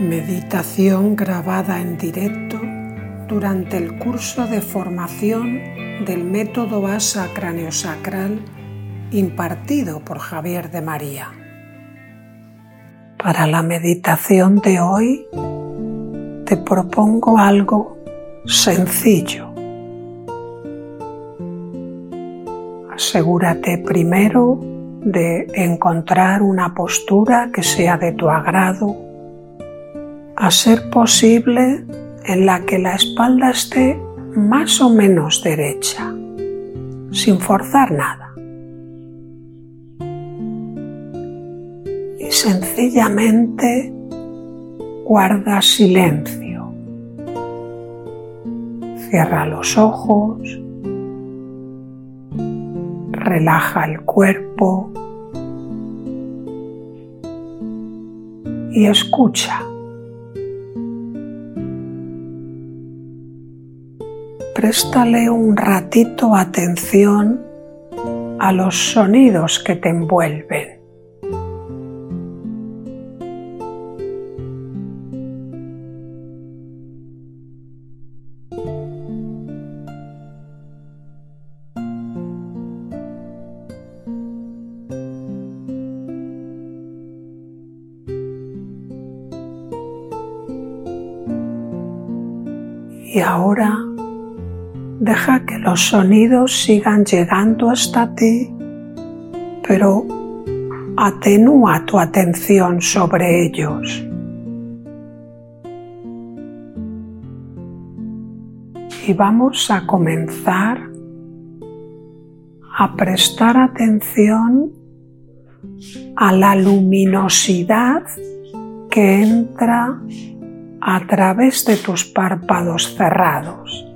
Meditación grabada en directo durante el curso de formación del método ASA craneosacral impartido por Javier de María. Para la meditación de hoy te propongo algo sencillo. Asegúrate primero de encontrar una postura que sea de tu agrado, a ser posible en la que la espalda esté más o menos derecha, sin forzar nada. Y sencillamente guarda silencio. Cierra los ojos, relaja el cuerpo y escucha. Préstale un ratito atención a los sonidos que te envuelven. Y ahora deja que los sonidos sigan llegando hasta ti, pero atenúa tu atención sobre ellos. Y vamos a comenzar a prestar atención a la luminosidad que entra a través de tus párpados cerrados.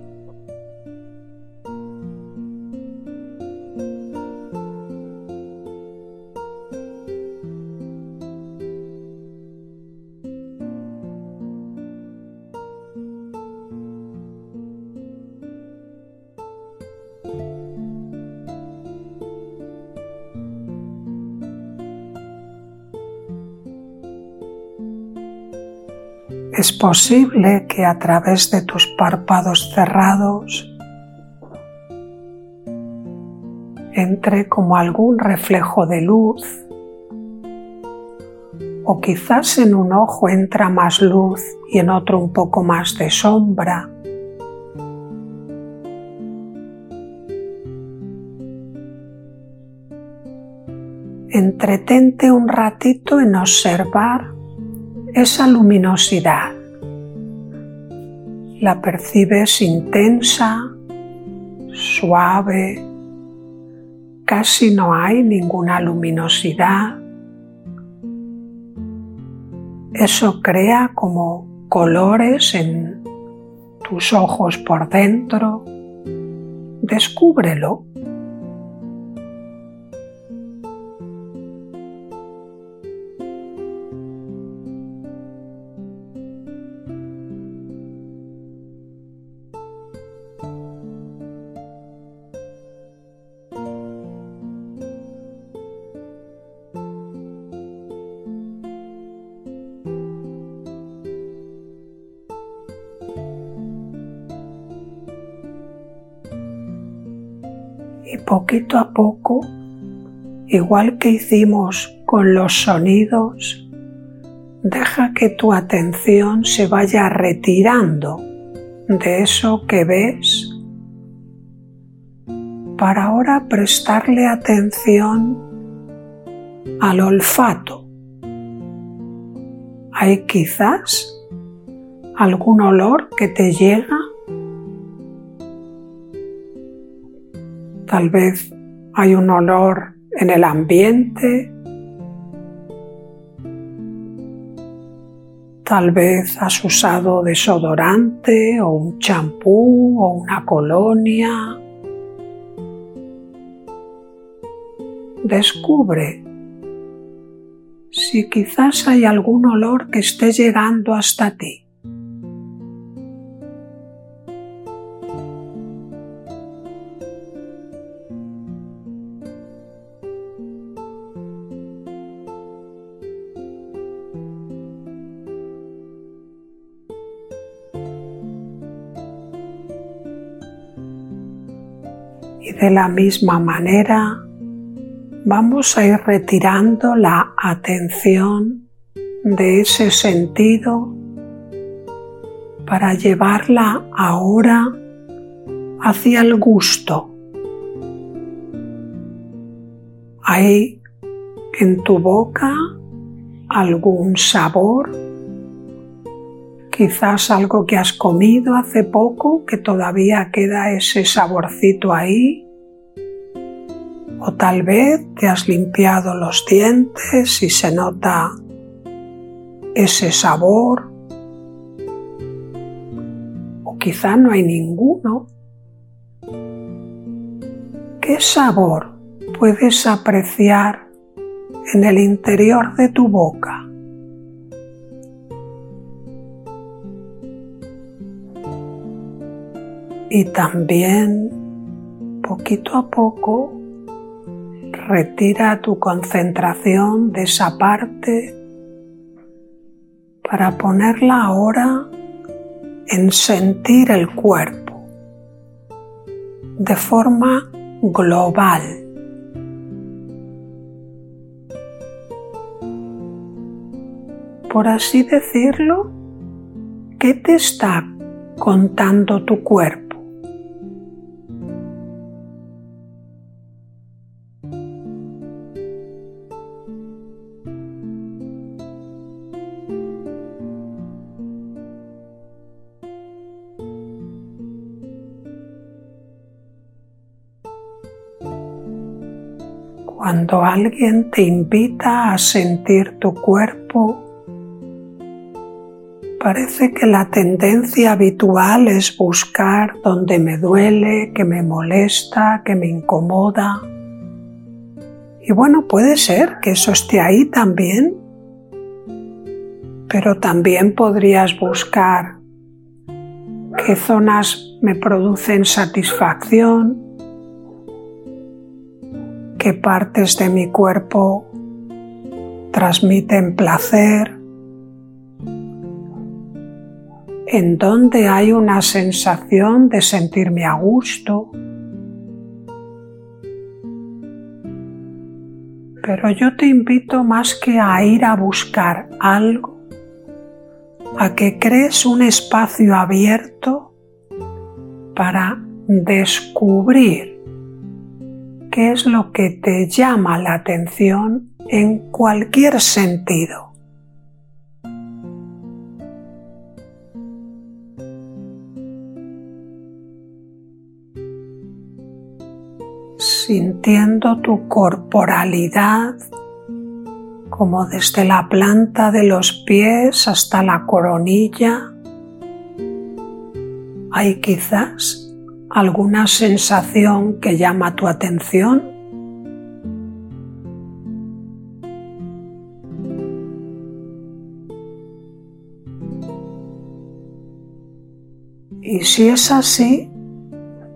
Es posible que a través de tus párpados cerrados entre como algún reflejo de luz o quizás en un ojo entra más luz y en otro un poco más de sombra. Entretente un ratito en observar esa luminosidad. La percibes intensa, suave, casi no hay ninguna luminosidad. Eso crea como colores en tus ojos por dentro. Descúbrelo. Poquito a poco, igual que hicimos con los sonidos, deja que tu atención se vaya retirando de eso que ves para ahora prestarle atención al olfato. Hay quizás algún olor que te llega Tal vez hay un olor en el ambiente. Tal vez has usado desodorante o un champú o una colonia. Descubre si quizás hay algún olor que esté llegando hasta ti. Y de la misma manera vamos a ir retirando la atención de ese sentido para llevarla ahora hacia el gusto. ¿Hay en tu boca algún sabor? Quizás algo que has comido hace poco que todavía queda ese saborcito ahí. O tal vez te has limpiado los dientes y se nota ese sabor. O quizá no hay ninguno. ¿Qué sabor puedes apreciar en el interior de tu boca? Y también, poquito a poco, retira tu concentración de esa parte para ponerla ahora en sentir el cuerpo de forma global. Por así decirlo, ¿qué te está contando tu cuerpo? Cuando alguien te invita a sentir tu cuerpo, parece que la tendencia habitual es buscar donde me duele, que me molesta, que me incomoda. Y bueno, puede ser que eso esté ahí también, pero también podrías buscar qué zonas me producen satisfacción, qué partes de mi cuerpo transmiten placer, en dónde hay una sensación de sentirme a gusto. Pero yo te invito más que a ir a buscar algo, a que crees un espacio abierto para descubrir qué es lo que te llama la atención en cualquier sentido. sintiendo tu corporalidad como desde la planta de los pies hasta la coronilla. Hay quizás alguna sensación que llama tu atención? Y si es así,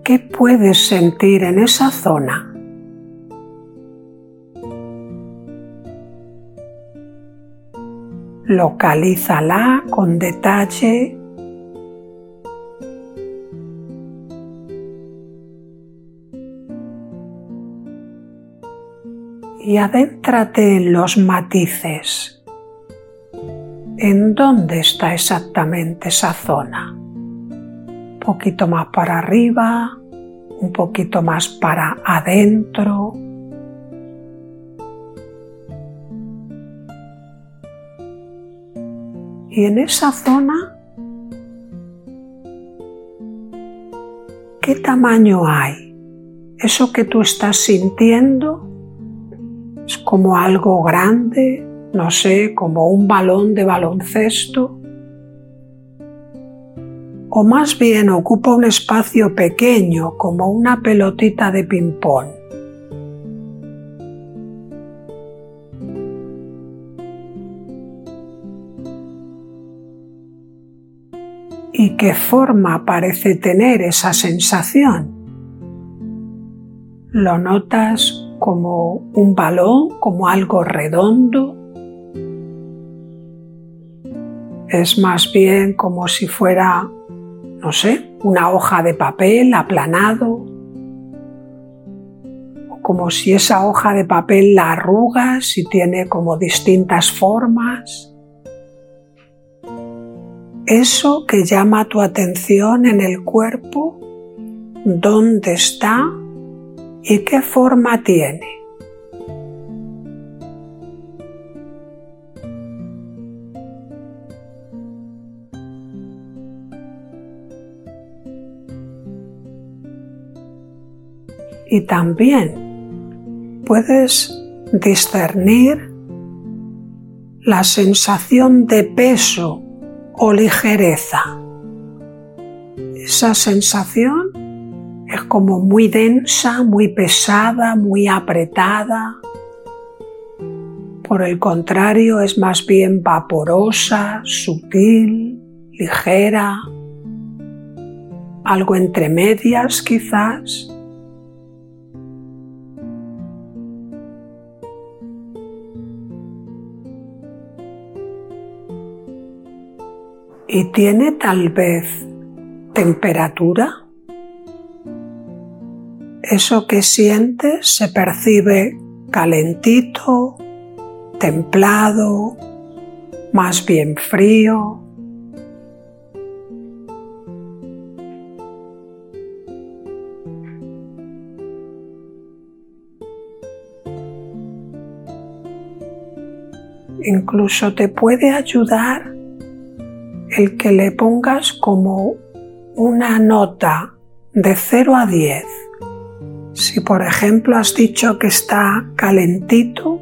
¿qué puedes sentir en esa zona? Localízala con detalle y adéntrate en los matices. ¿En dónde está exactamente esa zona? Un poquito más para arriba, un poquito más para adentro. Y en esa zona, ¿qué tamaño hay? Eso que tú estás sintiendo es como algo grande, no sé, como un balón de baloncesto. O más bien ocupa un espacio pequeño como una pelotita de ping-pong. ¿Y qué forma parece tener esa sensación? ¿Lo notas como un balón, como algo redondo. Es más bien como si fuera, no sé, una hoja de papel aplanado, como si esa hoja de papel la arrugas y tiene como distintas formas. Eso que llama tu atención en el cuerpo, ¿dónde está y qué forma tiene? y también puedes discernir la sensación de peso o ligereza. Esa sensación como muy densa, muy pesada, muy apretada. Por el contrario, es más bien vaporosa, sutil, ligera, algo entre medias quizás. y tiene tal vez temperatura. Eso que sientes se percibe calentito, templado, más bien frío. Incluso te puede ayudar el que le pongas como una nota de 0 a 10. Si por ejemplo has dicho que está calentito,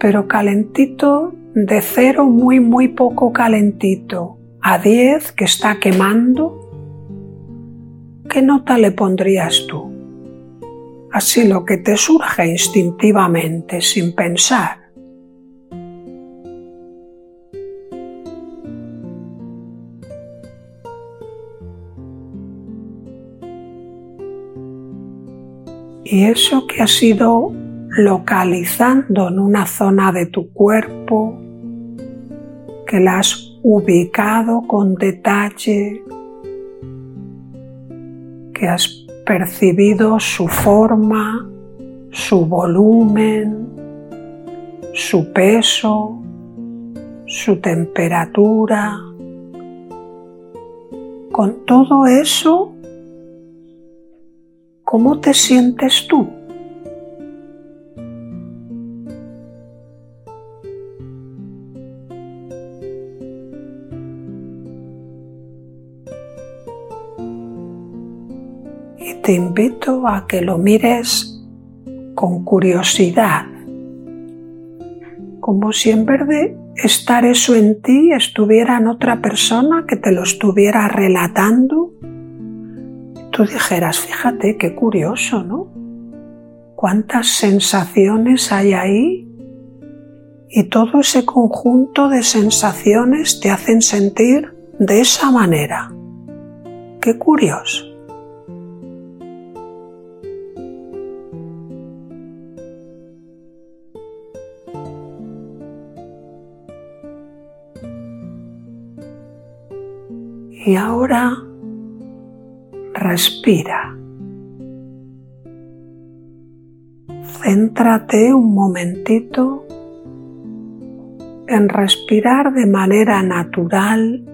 pero calentito de 0 muy muy poco calentito a 10 que está quemando, ¿qué nota le pondrías tú? Así lo que te surge instintivamente sin pensar. Y eso que has ido localizando en una zona de tu cuerpo, que la has ubicado con detalle, que has percibido su forma, su volumen, su peso, su temperatura. Con todo eso ¿Cómo te sientes tú? Y te invito a que lo mires con curiosidad, como si en vez de estar eso en ti estuviera otra persona que te lo estuviera relatando tú dijeras, fíjate qué curioso, ¿no? Cuántas sensaciones hay ahí y todo ese conjunto de sensaciones te hacen sentir de esa manera. Qué curioso. Y ahora respira. Céntrate un momentito en respirar de manera natural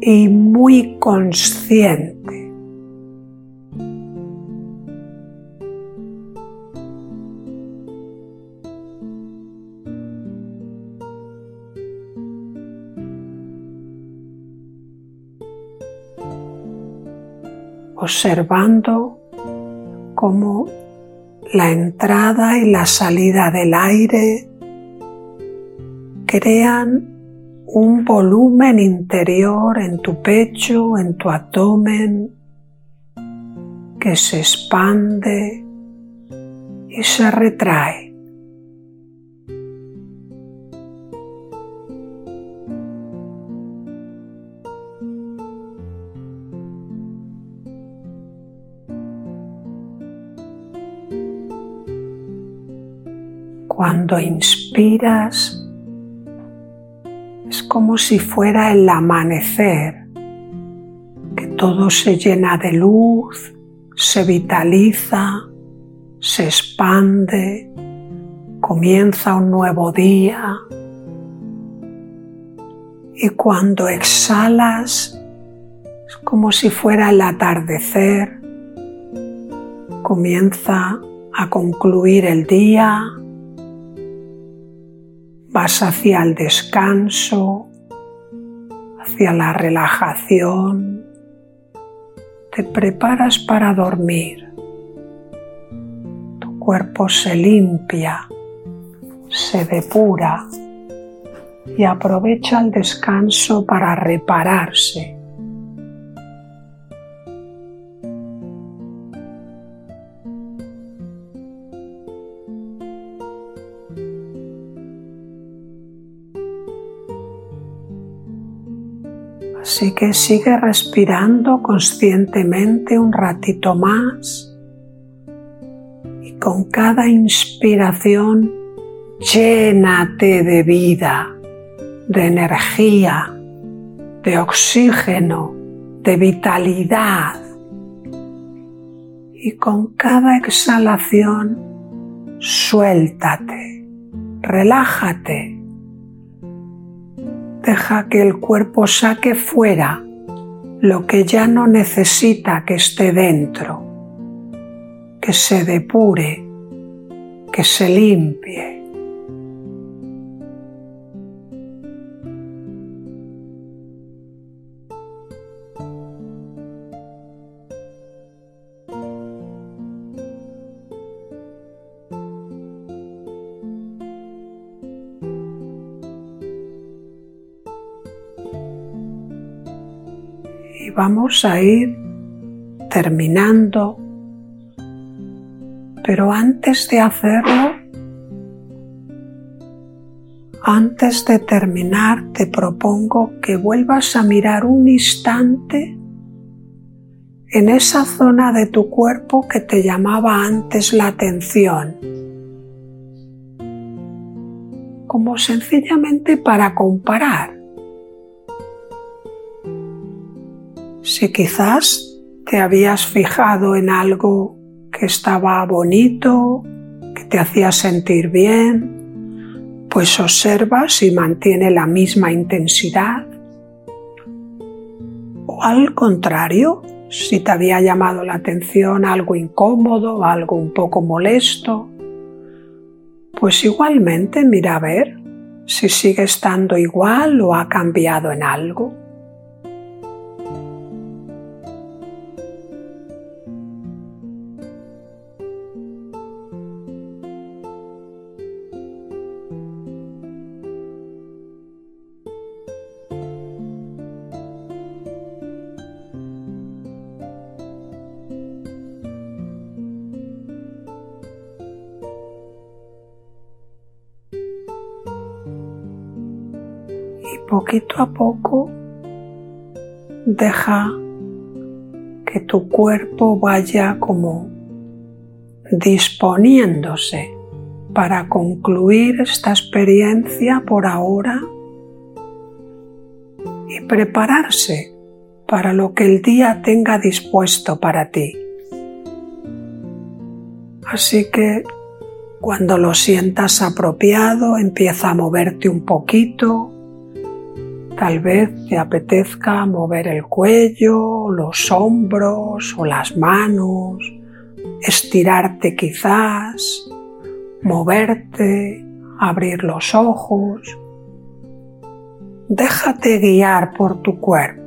y muy consciente. Observando cómo la entrada y la salida del aire crean un volumen interior en tu pecho, en tu abdomen, que se expande y se retrae. Cuando inspiras es como si fuera el amanecer, que todo se llena de luz, se vitaliza, se expande, comienza un nuevo día. Y cuando exhalas es como si fuera el atardecer, comienza a concluir el día, vas hacia el descanso, hacia la relajación, te preparas para dormir, tu cuerpo se limpia, se depura y aprovecha el descanso para repararse. Así que sigue respirando conscientemente un ratito más y con cada inspiración llénate de vida de energía, de oxígeno, de vitalidad. Y con cada exhalación suéltate, relájate. Deja que el cuerpo saque fuera lo que ya no necesita que esté dentro, que se depure, que se limpie. Vamos a ir terminando, pero antes de hacerlo, antes de terminar te propongo que vuelvas a mirar un instante en esa zona de tu cuerpo que te llamaba antes la atención, como sencillamente para comparar Si quizás te habías fijado en algo que estaba bonito, que te hacía sentir bien, pues observa si mantiene la misma intensidad. O al contrario, si te había llamado la atención algo incómodo, algo un poco molesto, pues igualmente mira a ver si sigue estando igual o ha cambiado en algo. Poquito a poco deja que tu cuerpo vaya como disponiéndose para concluir esta experiencia por ahora y prepararse para lo que el día tenga dispuesto para ti. Así que cuando lo sientas apropiado, empieza a moverte un poquito, Tal vez te apetezca mover el cuello, los hombros o las manos, estirarte quizás, moverte, abrir los ojos. Déjate guiar por tu cuerpo.